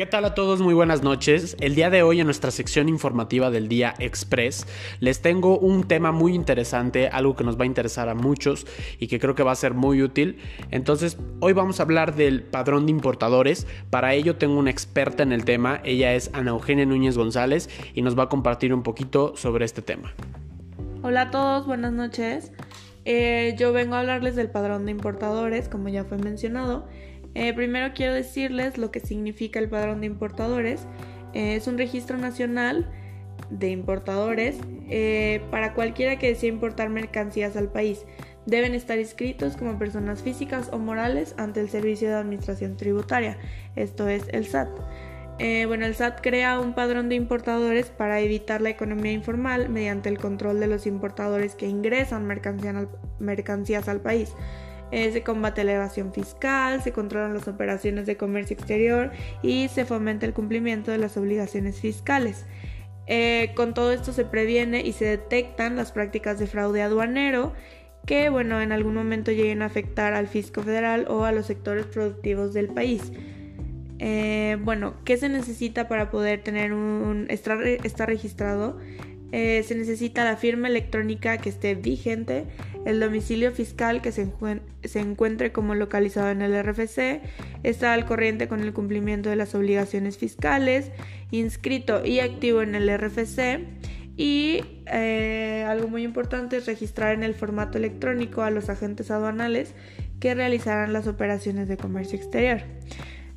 ¿Qué tal a todos? Muy buenas noches. El día de hoy en nuestra sección informativa del día Express les tengo un tema muy interesante, algo que nos va a interesar a muchos y que creo que va a ser muy útil. Entonces, hoy vamos a hablar del padrón de importadores. Para ello tengo una experta en el tema, ella es Ana Eugenia Núñez González y nos va a compartir un poquito sobre este tema. Hola a todos, buenas noches. Eh, yo vengo a hablarles del padrón de importadores, como ya fue mencionado. Eh, primero quiero decirles lo que significa el padrón de importadores. Eh, es un registro nacional de importadores eh, para cualquiera que desee importar mercancías al país. Deben estar inscritos como personas físicas o morales ante el Servicio de Administración Tributaria, esto es el SAT. bueno, el SAT crea un padrón de importadores para evitar la economía informal mediante el control de los importadores que ingresan mercancías al país. Se combate la evasión fiscal, se controlan las operaciones de comercio exterior y se fomenta el cumplimiento de las obligaciones fiscales. Eh, con todo esto se previene y se detectan las prácticas de fraude aduanero que, bueno, en algún momento lleguen a afectar al fisco federal o a los sectores productivos del país. Eh, bueno, ¿qué se necesita para poder tener un estar, registrado? Se necesita la firma electrónica que esté vigente, el domicilio fiscal que se, encuentre como localizado en el RFC, está al corriente con el cumplimiento de las obligaciones fiscales, inscrito y activo en el RFC y eh, algo muy importante es registrar en el formato electrónico a los agentes aduanales que realizarán las operaciones de comercio exterior.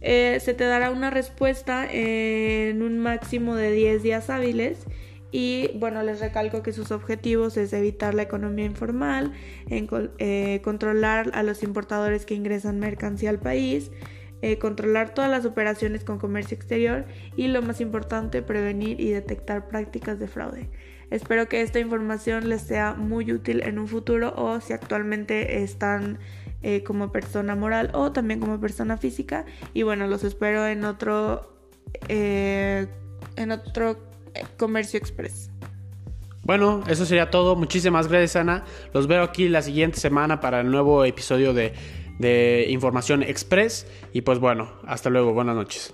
Eh, se te dará una respuesta en un máximo de 10 días hábiles y bueno, les recalco que sus objetivos es evitar la economía informal, eh, controlar a los importadores que ingresan mercancía al país, eh, controlar todas las operaciones con comercio exterior y lo más importante, prevenir y detectar prácticas de fraude. Espero que esta información les sea muy útil en un futuro o si actualmente están eh, como persona moral o también como persona física. Y bueno, los espero en otro, en otro Comercio Express. Bueno, eso sería todo. Muchísimas gracias, Ana. Los veo aquí la siguiente semana para el nuevo episodio de, Información Express. Y pues bueno, hasta luego. Buenas noches.